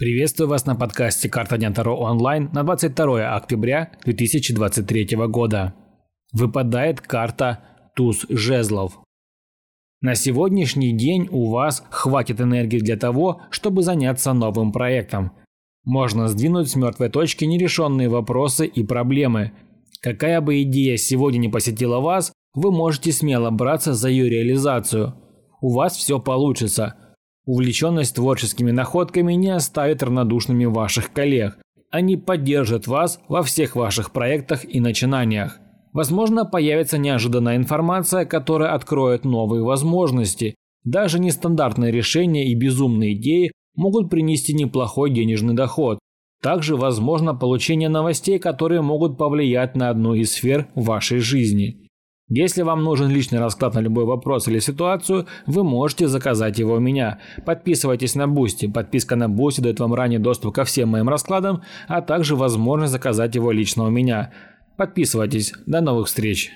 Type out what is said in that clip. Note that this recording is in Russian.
Приветствую вас на подкасте «Карта Дня Таро онлайн» на 22 октября 2023 года. Выпадает карта «Туз жезлов». На сегодняшний день у вас хватит энергии для того, чтобы заняться новым проектом. Можно сдвинуть с мертвой точки нерешенные вопросы и проблемы. Какая бы идея сегодня не посетила вас, вы можете смело браться за ее реализацию. У вас все получится – Увлеченность творческими находками не оставит равнодушными ваших коллег. Они поддержат вас во всех ваших проектах и начинаниях. Возможно, появится неожиданная информация, которая откроет новые возможности. Даже нестандартные решения и безумные идеи могут принести неплохой денежный доход. Также возможно получение новостей, которые могут повлиять на одну из сфер вашей жизни. Если вам нужен личный расклад на любой вопрос или ситуацию, вы можете заказать его у меня. Подписывайтесь на Boosty. Подписка на Boosty дает вам ранний доступ ко всем моим раскладам, а также возможность заказать его лично у меня. Подписывайтесь. До новых встреч!